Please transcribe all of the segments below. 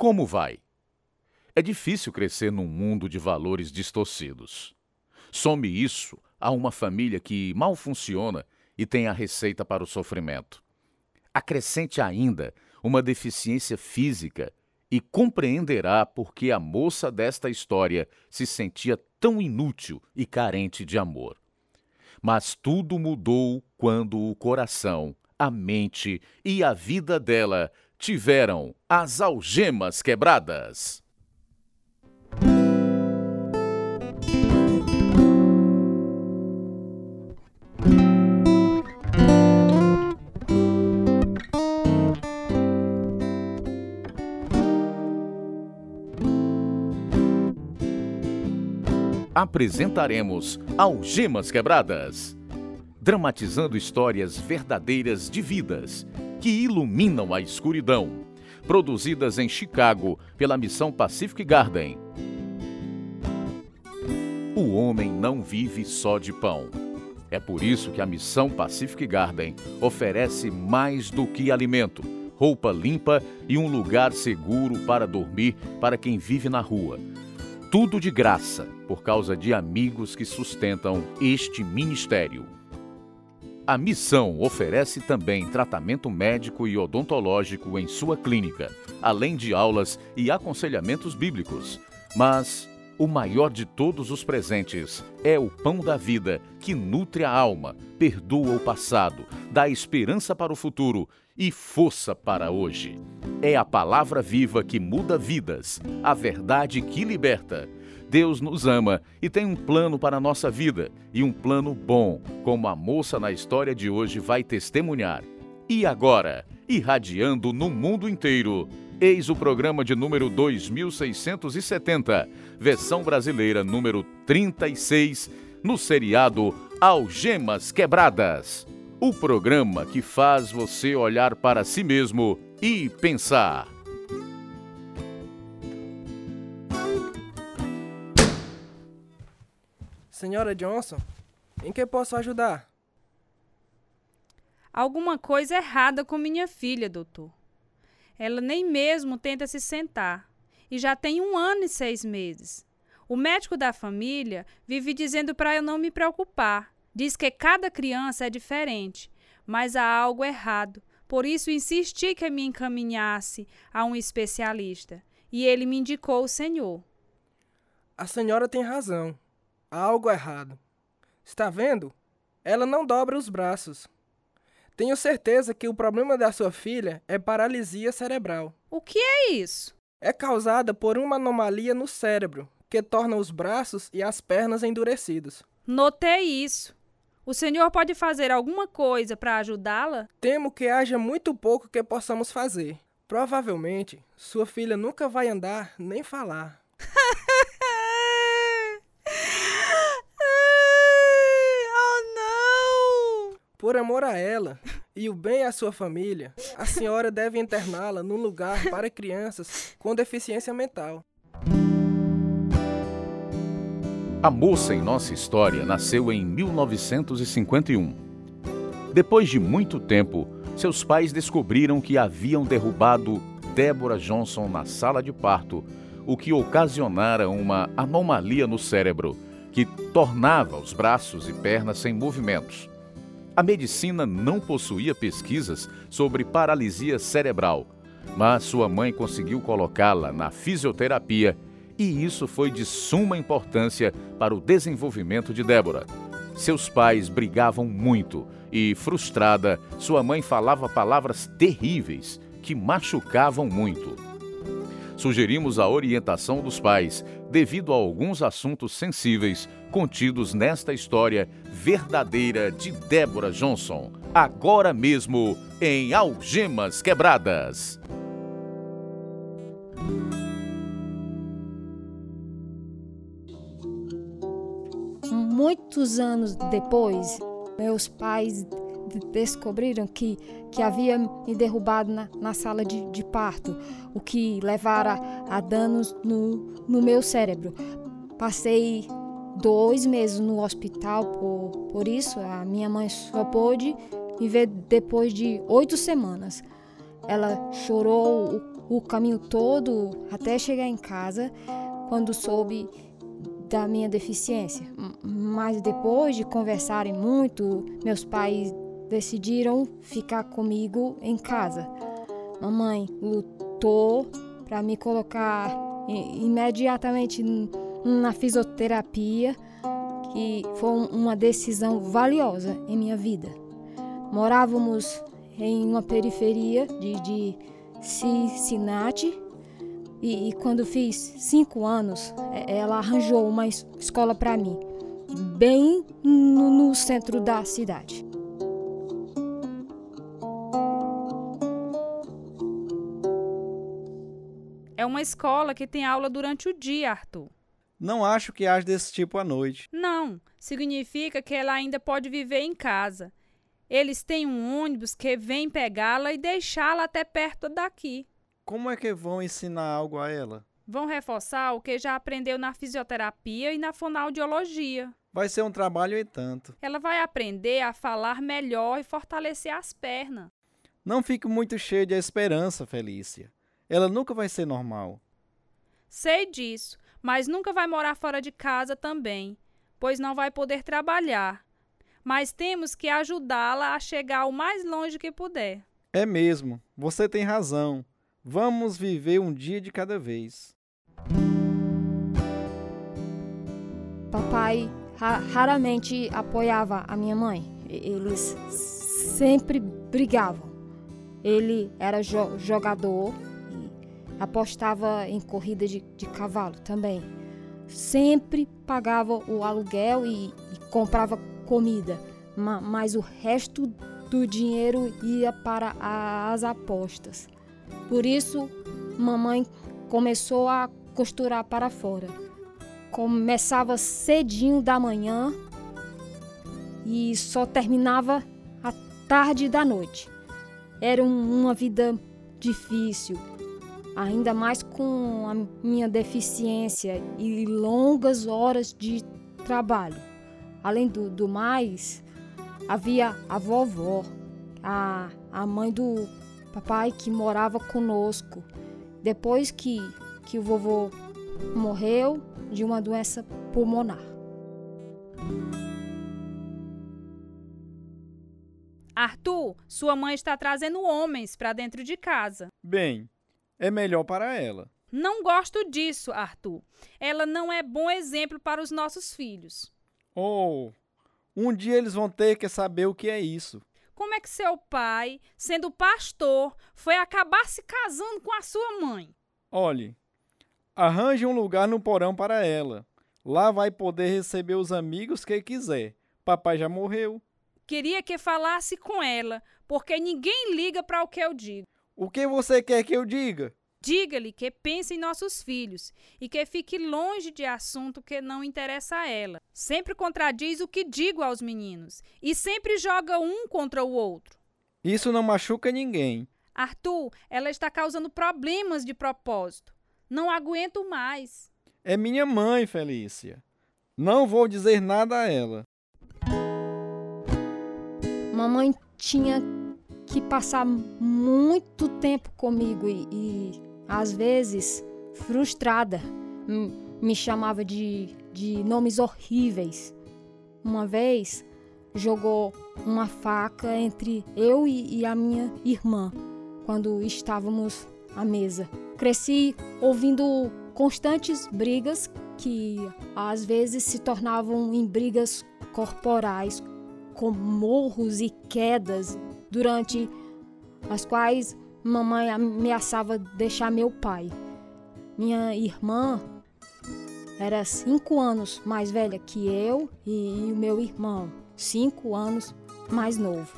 Como vai? É difícil crescer num mundo de valores distorcidos. Some isso a uma família que mal funciona e tem a receita para o sofrimento. Acrescente ainda uma deficiência física e compreenderá por que a moça desta história se sentia tão inútil e carente de amor. Mas tudo mudou quando o coração, a mente e a vida dela tiveram as algemas quebradas. apresentaremos Algemas Quebradas, dramatizando histórias verdadeiras de vidas que iluminam a escuridão, produzidas em Chicago pela missão Pacific Garden. O homem não vive só de pão. É por isso que a missão Pacific Garden oferece mais do que alimento, roupa limpa e um lugar seguro para dormir para quem vive na rua tudo de graça, por causa de amigos que sustentam este ministério. A missão oferece também tratamento médico e odontológico em sua clínica, além de aulas e aconselhamentos bíblicos. Mas o maior de todos os presentes é o pão da vida que nutre a alma, perdoa o passado, dá esperança para o futuro e força para hoje. É a palavra viva que muda vidas, a verdade que liberta. Deus nos ama e tem um plano para a nossa vida, e um plano bom, como a moça na história de hoje vai testemunhar. E agora, irradiando no mundo inteiro, eis o programa de número 2670, versão brasileira número 36, no seriado Algemas Quebradas o programa que faz você olhar para si mesmo e pensar. Senhora Johnson, em que posso ajudar? Alguma coisa errada com minha filha, doutor. Ela nem mesmo tenta se sentar e já tem um ano e seis meses. O médico da família vive dizendo para eu não me preocupar, Diz que cada criança é diferente, mas há algo errado. Por isso insisti que me encaminhasse a um especialista, e ele me indicou o senhor. A senhora tem razão. Há algo errado. Está vendo? Ela não dobra os braços. Tenho certeza que o problema da sua filha é paralisia cerebral. O que é isso? É causada por uma anomalia no cérebro, que torna os braços e as pernas endurecidos. Notei isso. O senhor pode fazer alguma coisa para ajudá-la? Temo que haja muito pouco que possamos fazer. Provavelmente, sua filha nunca vai andar nem falar. oh, não! Por amor a ela e o bem à sua família, a senhora deve interná-la num lugar para crianças com deficiência mental. A moça em nossa história nasceu em 1951. Depois de muito tempo, seus pais descobriram que haviam derrubado Deborah Johnson na sala de parto, o que ocasionara uma anomalia no cérebro, que tornava os braços e pernas sem movimentos. A medicina não possuía pesquisas sobre paralisia cerebral, mas sua mãe conseguiu colocá-la na fisioterapia e isso foi de suma importância para o desenvolvimento de Débora. Seus pais brigavam muito e, frustrada, sua mãe falava palavras terríveis que machucavam muito. Sugerimos a orientação dos pais devido a alguns assuntos sensíveis contidos nesta história verdadeira de Débora Johnson, agora mesmo em Algemas Quebradas. muitos anos depois, meus pais descobriram que, que havia me derrubado na, na sala de, de, parto, o que levara a danos no, no meu cérebro. Passei dois meses no hospital por, por isso, a minha mãe só pôde me ver depois de oito semanas. Ela chorou o caminho todo até chegar em casa quando soube da minha deficiência. Mas depois de conversarem muito, meus pais decidiram ficar comigo em casa. Mamãe lutou para me colocar imediatamente na fisioterapia, que foi uma decisão valiosa em minha vida. Morávamos em uma periferia de, de Cincinnati e, e, quando fiz cinco anos, é, ela arranjou uma escola para mim, bem no, no centro da cidade. Uma escola que tem aula durante o dia, Arthur. Não acho que haja desse tipo à noite. Não, significa que ela ainda pode viver em casa. Eles têm um ônibus que vem pegá-la e deixá-la até perto daqui. Como é que vão ensinar algo a ela? Vão reforçar o que já aprendeu na fisioterapia e na fonoaudiologia. Vai ser um trabalho e tanto. Ela vai aprender a falar melhor e fortalecer as pernas. Não fique muito cheio de esperança, Felícia. Ela nunca vai ser normal. Sei disso, mas nunca vai morar fora de casa também, pois não vai poder trabalhar. Mas temos que ajudá-la a chegar o mais longe que puder. É mesmo, você tem razão. Vamos viver um dia de cada vez. Papai ra raramente apoiava a minha mãe. Eles sempre brigavam. Ele era jo jogador apostava em corrida de, de cavalo também. Sempre pagava o aluguel e, e comprava comida, ma, mas o resto do dinheiro ia para as apostas. Por isso, mamãe começou a costurar para fora. Começava cedinho da manhã e só terminava à tarde da noite. Era uma vida difícil, ainda mais com a minha deficiência e longas horas de trabalho. Além do, do mais, havia a vovó, a, a mãe do papai que morava conosco. Depois que, que o vovô morreu de uma doença pulmonar. Arthur, sua mãe está trazendo homens para dentro de casa. Bem, é melhor para ela. Não gosto disso, Arthur. Ela não é bom exemplo para os nossos filhos. Oh, um dia eles vão ter que saber o que é isso. Como é que seu pai, sendo pastor, foi acabar se casando com a sua mãe? Olhe, arranje um lugar no porão para ela. Lá vai poder receber os amigos que quiser. Papai já morreu. Queria que falasse com ela, porque ninguém liga para o que eu digo. O que você quer que eu diga? Diga-lhe que pense em nossos filhos e que fique longe de assunto que não interessa a ela. Sempre contradiz o que digo aos meninos e sempre joga um contra o outro. Isso não machuca ninguém. Arthur, ela está causando problemas de propósito. Não aguento mais. É minha mãe, Felícia. Não vou dizer nada a ela. Mamãe tinha que passar muito tempo comigo e, e às vezes frustrada me chamava de, de nomes horríveis. Uma vez jogou uma faca entre eu e, e a minha irmã quando estávamos à mesa. Cresci ouvindo constantes brigas que às vezes se tornavam em brigas corporais, com morros e quedas durante as quais mamãe ameaçava deixar meu pai. Minha irmã era cinco anos mais velha que eu e, o meu irmão, cinco anos mais novo.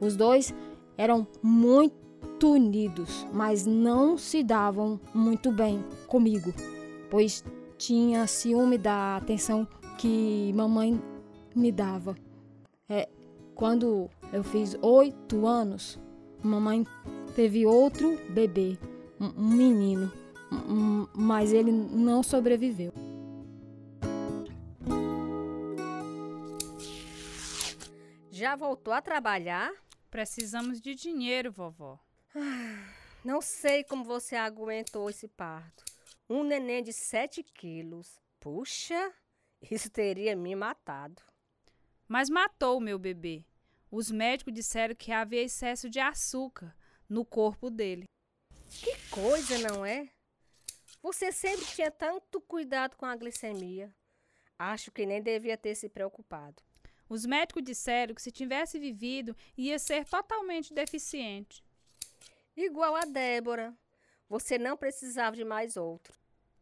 Os dois eram muito unidos, mas não se davam muito bem comigo, pois tinha ciúme da atenção que mamãe me dava. É, quando eu fiz oito anos, mamãe teve outro bebê, um menino, mas ele não sobreviveu. Já voltou a trabalhar? Precisamos de dinheiro, vovó. Ah, Não sei como você aguentou esse parto. Um neném de 7 quilos. Puxa, isso teria me matado. Mas matou o meu bebê. Os médicos disseram que havia excesso de açúcar no corpo dele. Que coisa, não é? Você sempre tinha tanto cuidado com a glicemia. Acho que nem devia ter se preocupado. Os médicos disseram que se tivesse vivido, ia ser totalmente deficiente. Igual a Débora. Você não precisava de mais outro.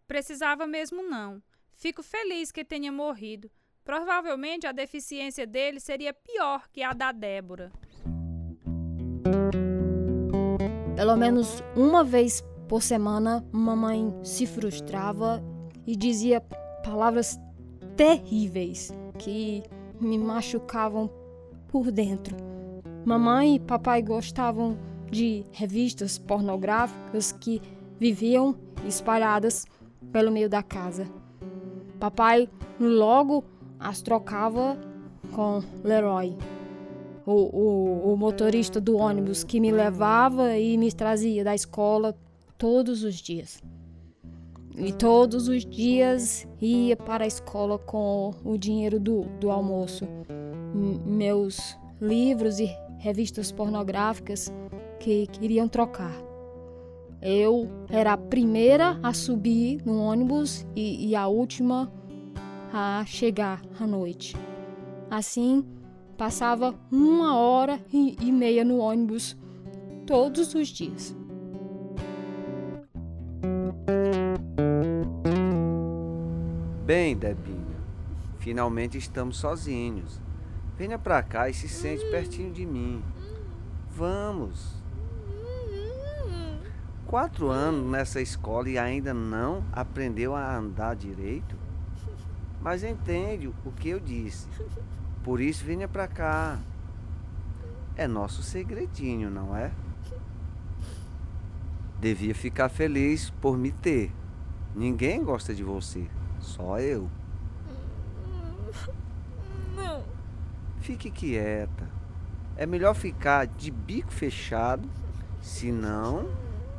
Precisava mesmo não. Fico feliz que tenha morrido. Provavelmente a deficiência dele seria pior que a da Débora. Pelo menos uma vez por semana, mamãe se frustrava e dizia palavras terríveis que me machucavam por dentro. Mamãe e papai gostavam de revistas pornográficas que viviam espalhadas pelo meio da casa. Papai logo as trocava com Leroy, o, o, o, motorista do ônibus que me levava e me trazia da escola todos os dias. E todos os dias ia para a escola com o dinheiro do, do almoço. M meus livros e revistas pornográficas que queriam trocar. Eu era a primeira a subir no ônibus e, e a última a chegar à noite. Assim, passava uma hora e, meia no ônibus todos os dias. Bem, Debinha, finalmente estamos sozinhos. Venha pra cá e se sente pertinho de mim. Vamos quatro anos nessa escola e ainda não aprendeu a andar direito? Mas entende o que eu disse. Por isso venha pra cá. É nosso segredinho, não é? Devia ficar feliz por me ter. Ninguém gosta de você, só eu. Não. Fique quieta. É melhor ficar de bico fechado, senão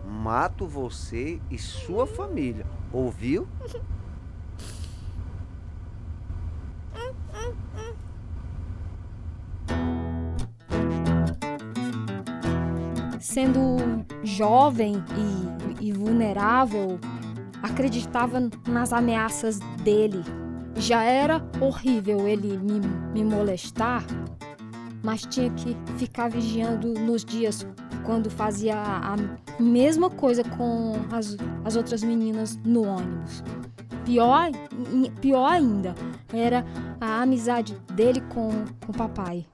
mato você e sua família. Ouviu? Sendo jovem e, e vulnerável, acreditava nas ameaças dele. Já era horrível ele me, me molestar, mas tinha que ficar vigiando nos dias quando fazia a mesma coisa com as, as outras meninas no ônibus. Pior, pior ainda era a amizade dele com, com o papai.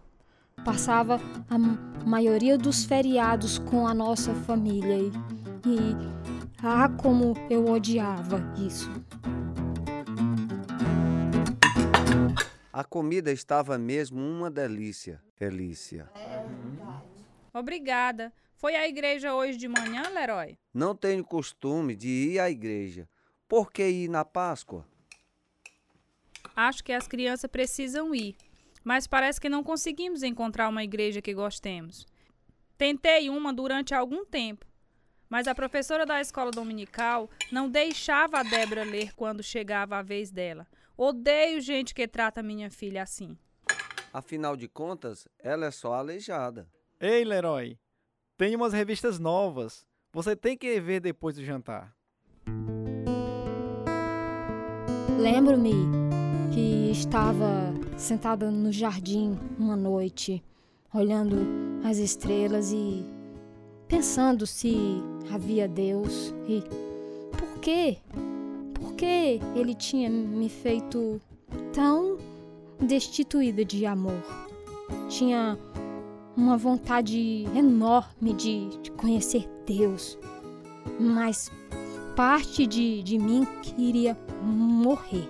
Passava a maioria dos feriados com a nossa família e, e ah, como eu odiava isso. A comida estava mesmo uma delícia, Felícia. Obrigada. Foi à igreja hoje de manhã, Leroy? Não tenho costume de ir à igreja. Por que ir na Páscoa? Acho que as crianças precisam ir, mas parece que não conseguimos encontrar uma igreja que gostemos. Tentei uma durante algum tempo, mas a professora da escola dominical não deixava a Débora ler quando chegava a vez dela. Odeio gente que trata minha filha assim. Afinal de contas, ela é só aleijada. Ei, Leroy, tem umas revistas novas. Você tem que ver depois do jantar. Lembro-me que estava sentada no jardim uma noite, olhando as estrelas e pensando se havia Deus e por quê? Por que ele tinha me feito tão destituída de amor? Tinha uma vontade enorme de, de conhecer Deus, mas parte de, de mim queria morrer,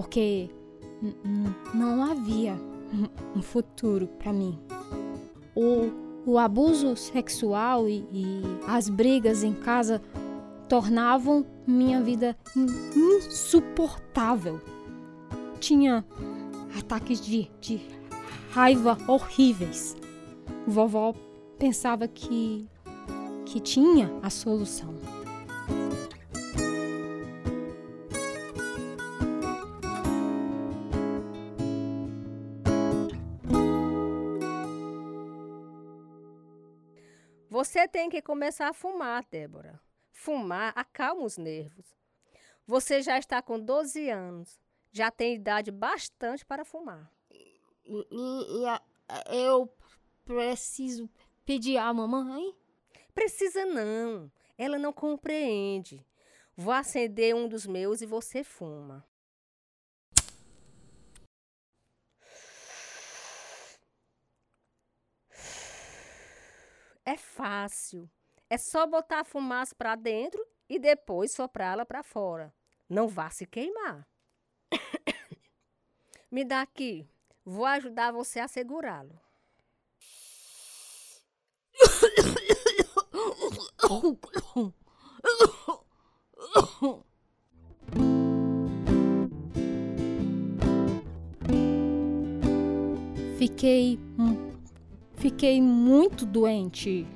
porque não havia um futuro para mim. O, o abuso sexual e, e as brigas em casa tornavam minha vida insuportável. Tinha ataques de, de raiva horríveis. Vovó pensava que que tinha a solução. Você tem que começar a fumar, Débora. Fumar acalma os nervos. Você já está com 12 anos. Já tem idade bastante para fumar. E, e a, eu preciso pedir à mamãe? Precisa não. Ela não compreende. Vou acender um dos meus e você fuma. É fácil. É só botar a fumaça para dentro e depois soprá-la para fora. Não vá se queimar. Me dá aqui. Vou ajudar você a segurá-lo. Fiquei fiquei muito doente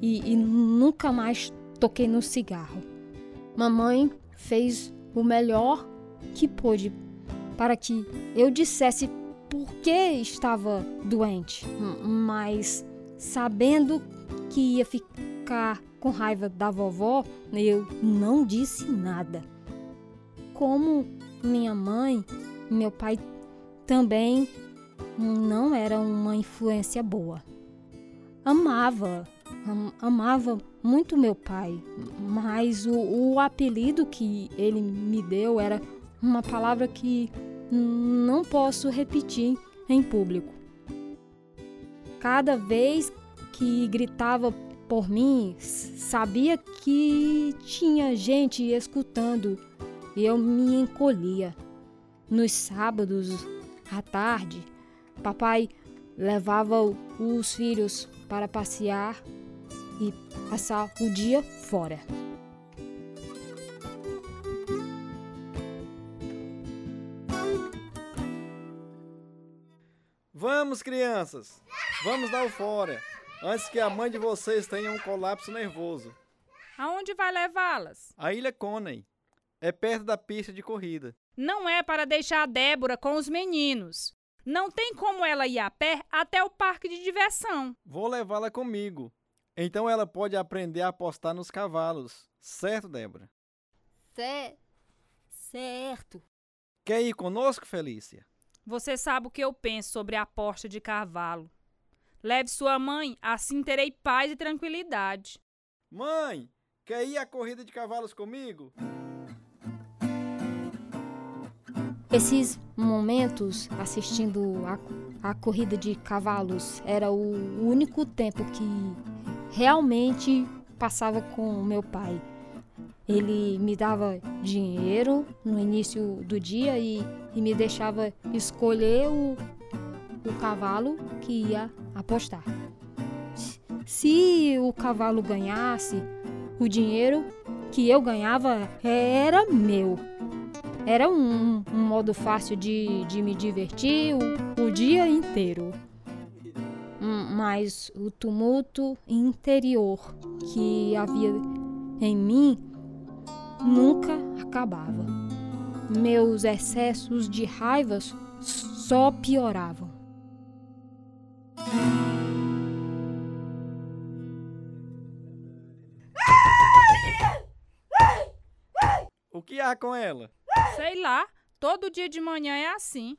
e, e, nunca mais toquei no cigarro. Mamãe fez o melhor que pôde para que eu dissesse por que estava doente, mas sabendo que ia ficar com raiva da vovó, eu não disse nada. Como minha mãe, meu pai também não era uma influência boa. Amava, am, amava muito meu pai, mas o, o apelido que ele me deu era uma palavra que não posso repetir em público. Cada vez que gritava por mim, sabia que tinha gente escutando e eu me encolhia. Nos sábados à tarde, Papai levava os filhos para passear e passar o dia fora. Vamos, crianças! Vamos dar o fora, antes que a mãe de vocês tenha um colapso nervoso. Aonde vai levá-las? A Ilha Coney. É perto da pista de corrida. Não é para deixar a Débora com os meninos. Não tem como ela ir a pé até o parque de diversão. Vou levá-la comigo. Então ela pode aprender a apostar nos cavalos. Certo, Débora? Cé certo. Quer ir conosco, Felícia? Você sabe o que eu penso sobre a aposta de cavalo. Leve sua mãe, assim terei paz e tranquilidade. Mãe, quer ir à corrida de cavalos comigo? Esses momentos assistindo a, a corrida de cavalos era o único tempo que realmente passava com meu pai. Ele me dava dinheiro no início do dia e, e me deixava escolher o, o cavalo que ia apostar. Se o cavalo ganhasse, o dinheiro que eu ganhava era meu. Era um, um modo fácil de, de me divertir o, o dia inteiro. Hum, mas o tumulto interior que havia em mim nunca acabava. Meus excessos de raivas só pioravam. O que há com ela? Sei lá, todo dia de manhã é assim.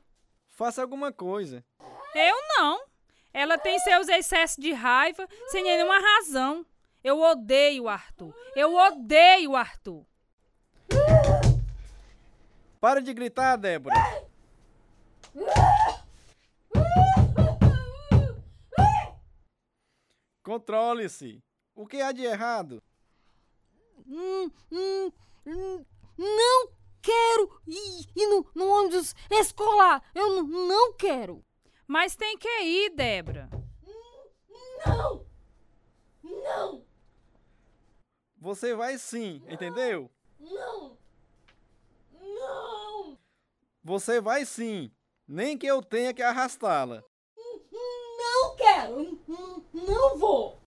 Faça alguma coisa. Eu não. Ela tem seus excessos de raiva sem nenhuma razão. Eu odeio o Arthur. Eu odeio o Arthur. Para de gritar, Débora. Controle-se. O que há de errado? Hum, hum, hum, não quero ir, ir no, no ônibus escolar. Eu não quero. Mas tem que ir, Débora. Não! Não! Você vai sim, entendeu? Não! Não! Você vai sim, nem que eu tenha que arrastá-la. Não quero! Não vou!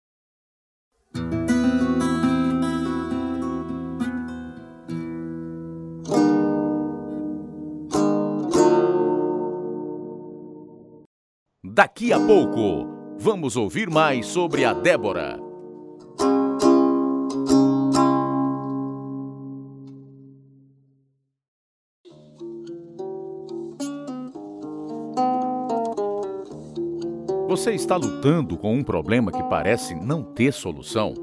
Daqui a pouco. Vamos ouvir mais sobre a Débora. Você está lutando com um problema que parece não ter solução?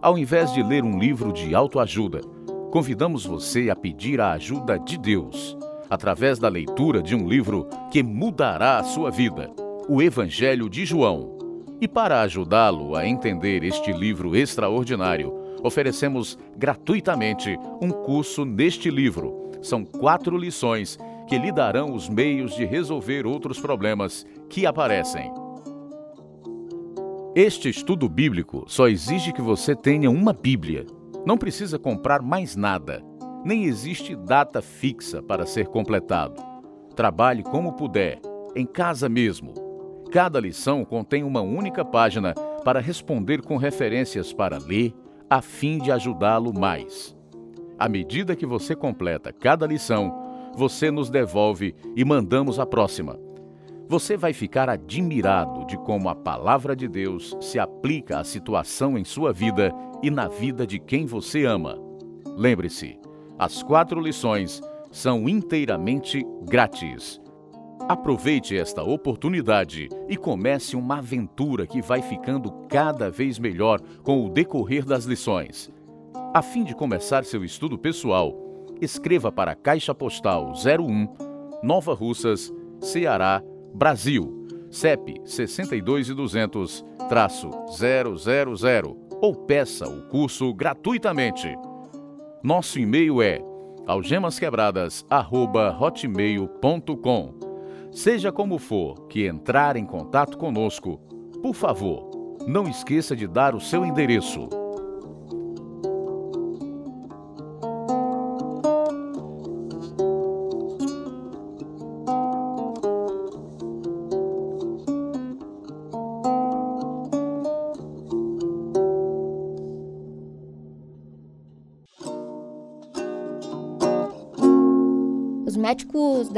Ao invés de ler um livro de autoajuda, convidamos você a pedir a ajuda de Deus, através da leitura de um livro que mudará a sua vida, o Evangelho de João. E para ajudá-lo a entender este livro extraordinário, oferecemos gratuitamente um curso neste livro. São quatro lições que lhe darão os meios de resolver outros problemas que aparecem. Este estudo bíblico só exige que você tenha uma Bíblia. Não precisa comprar mais nada. Nem existe data fixa para ser completado. Trabalhe como puder, em casa mesmo. Cada lição contém uma única página para responder com referências para ler, a fim de ajudá-lo mais. À medida que você completa cada lição, você nos devolve e mandamos a próxima. Você vai ficar admirado de como a palavra de Deus se aplica à situação em sua vida e na vida de quem você ama. Lembre-se, as quatro lições são inteiramente grátis. Aproveite esta oportunidade e comece uma aventura que vai ficando cada vez melhor com o decorrer das lições. A fim de começar seu estudo pessoal, escreva para a Caixa Postal 01, Nova Russas, Ceará, Brasil, CEP 62200-000 ou peça o curso gratuitamente. Nosso e-mail é algemasquebradas@hotmail.com. Seja como for que entrar em contato conosco, por favor, não esqueça de dar o seu endereço.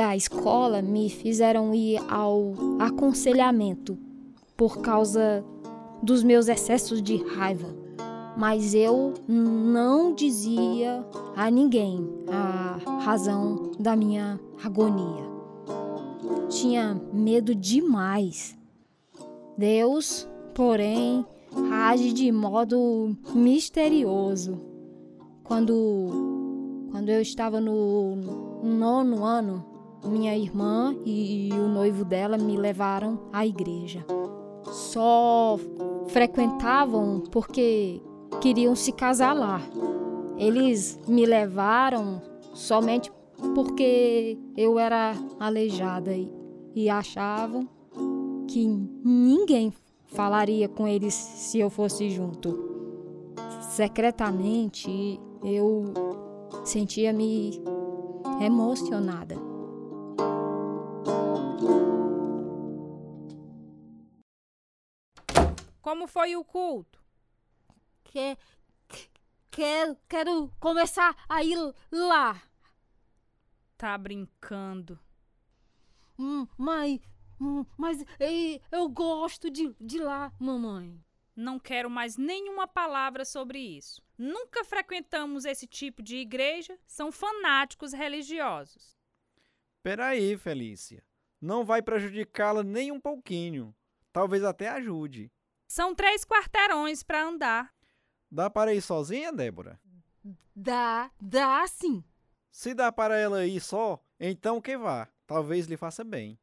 Da escola me fizeram ir ao aconselhamento por causa dos meus excessos de raiva. Mas eu não dizia a ninguém a razão da minha agonia. Tinha medo demais. Deus, porém, age de modo misterioso. Quando, quando eu estava no nono ano, minha irmã e o noivo dela me levaram à igreja. Só frequentavam porque queriam se casar lá. Eles me levaram somente porque eu era aleijada e, e achavam que ninguém falaria com eles se eu fosse junto. Secretamente, eu sentia-me emocionada. Como foi o culto? Que, quero, quero começar a ir lá. Tá brincando. Hum, mãe, hum, mas ei, eu gosto de, de lá, mamãe. Não quero mais nenhuma palavra sobre isso. Nunca frequentamos esse tipo de igreja, são fanáticos religiosos. Peraí, Felícia. Não vai prejudicá-la nem um pouquinho. Talvez até ajude. São três quarteirões para andar. Dá para ir sozinha, Débora? Dá, dá sim. Se dá para ela ir só, então que vá. Talvez lhe faça bem.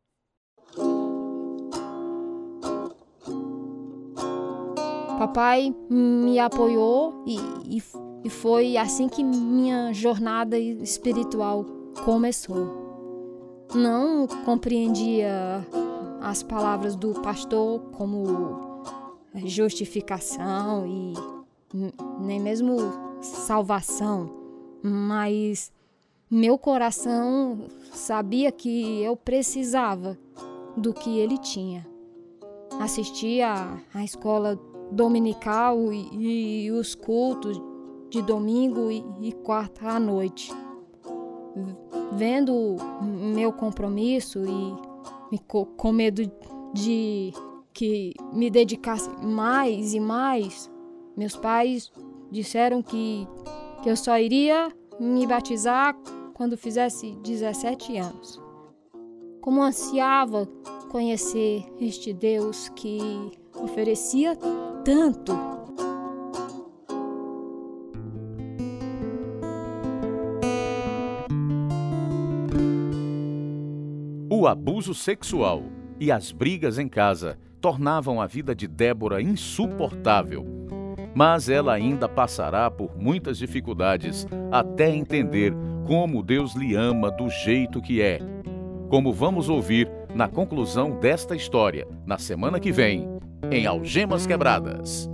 Papai me apoiou e, e, e foi assim que minha jornada espiritual começou. Não compreendia as palavras do pastor como justificação e nem mesmo salvação, mas meu coração sabia que eu precisava do que ele tinha. Assistia à escola dominical e, e os cultos de domingo e, e quarta à noite. Vendo meu compromisso e com medo de que me dedicasse mais e mais, meus pais disseram que, que eu só iria me batizar quando fizesse 17 anos. Como ansiava conhecer este Deus que oferecia tanto. O abuso sexual e as brigas em casa tornavam a vida de Débora insuportável. Mas ela ainda passará por muitas dificuldades até entender como Deus lhe ama do jeito que é. Como vamos ouvir na conclusão desta história, na semana que vem, em Algemas Quebradas.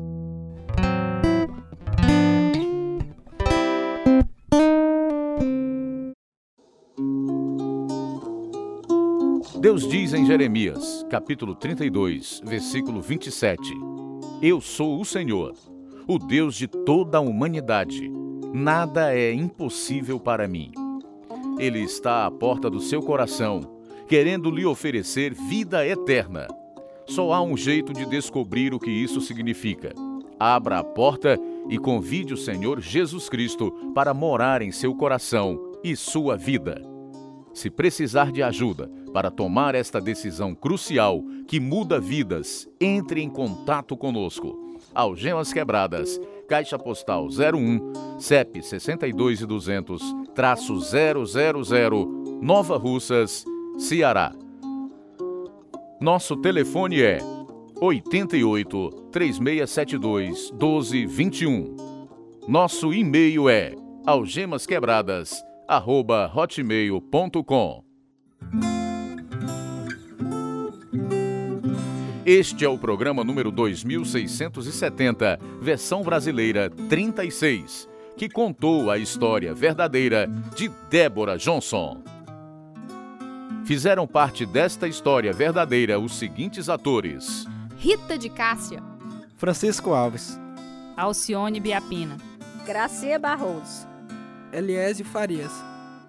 Deus diz em Jeremias, capítulo 32, versículo 27: Eu sou o Senhor, o Deus de toda a humanidade. Nada é impossível para mim. Ele está à porta do seu coração, querendo lhe oferecer vida eterna. Só há um jeito de descobrir o que isso significa. Abra a porta e convide o Senhor Jesus Cristo para morar em seu coração e sua vida. Se precisar de ajuda para tomar esta decisão crucial que muda vidas, entre em contato conosco. Algemas Quebradas, Caixa Postal 01, CEP 62 e 200, traço 000, Nova Russas, Ceará. Nosso telefone é 88 3672 1221. Nosso e-mail é algemasquebradas@hotmail.com. Este é o programa número 2670, versão brasileira 36, que contou a história verdadeira de Débora Johnson. Fizeram parte desta história verdadeira os seguintes atores: Rita de Cássia, Francisco Alves, Alcione Biapina, Gracia Barroso, Eliésio Farias,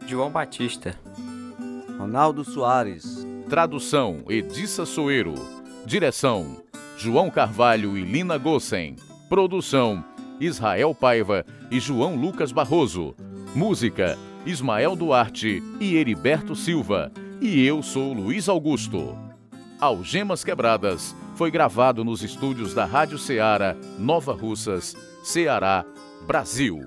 João Batista, Ronaldo Soares, Tradução: Edissa Soeiro. Direção: João Carvalho e Lina Gossen. Produção: Israel Paiva e João Lucas Barroso. Música: Ismael Duarte e Heriberto Silva. E eu sou Luiz Augusto. Algemas Quebradas foi gravado nos estúdios da Rádio Ceará, Nova Russas, Ceará, Brasil.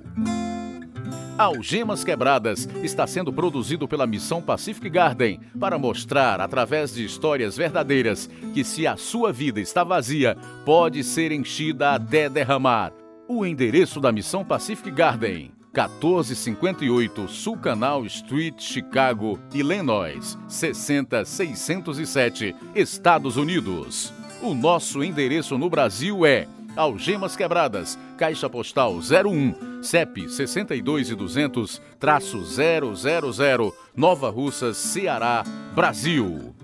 Algemas Quebradas está sendo produzido pela Missão Pacific Garden para mostrar, através de histórias verdadeiras, que se a sua vida está vazia, pode ser enchida até derramar. O endereço da Missão Pacific Garden: 1458 Sul Canal Street, Chicago, Illinois, 60607, Estados Unidos. O nosso endereço no Brasil é Algemas Quebradas, Caixa Postal 01, CEP 62 e 200, traço 000, Nova Russas, Ceará, Brasil.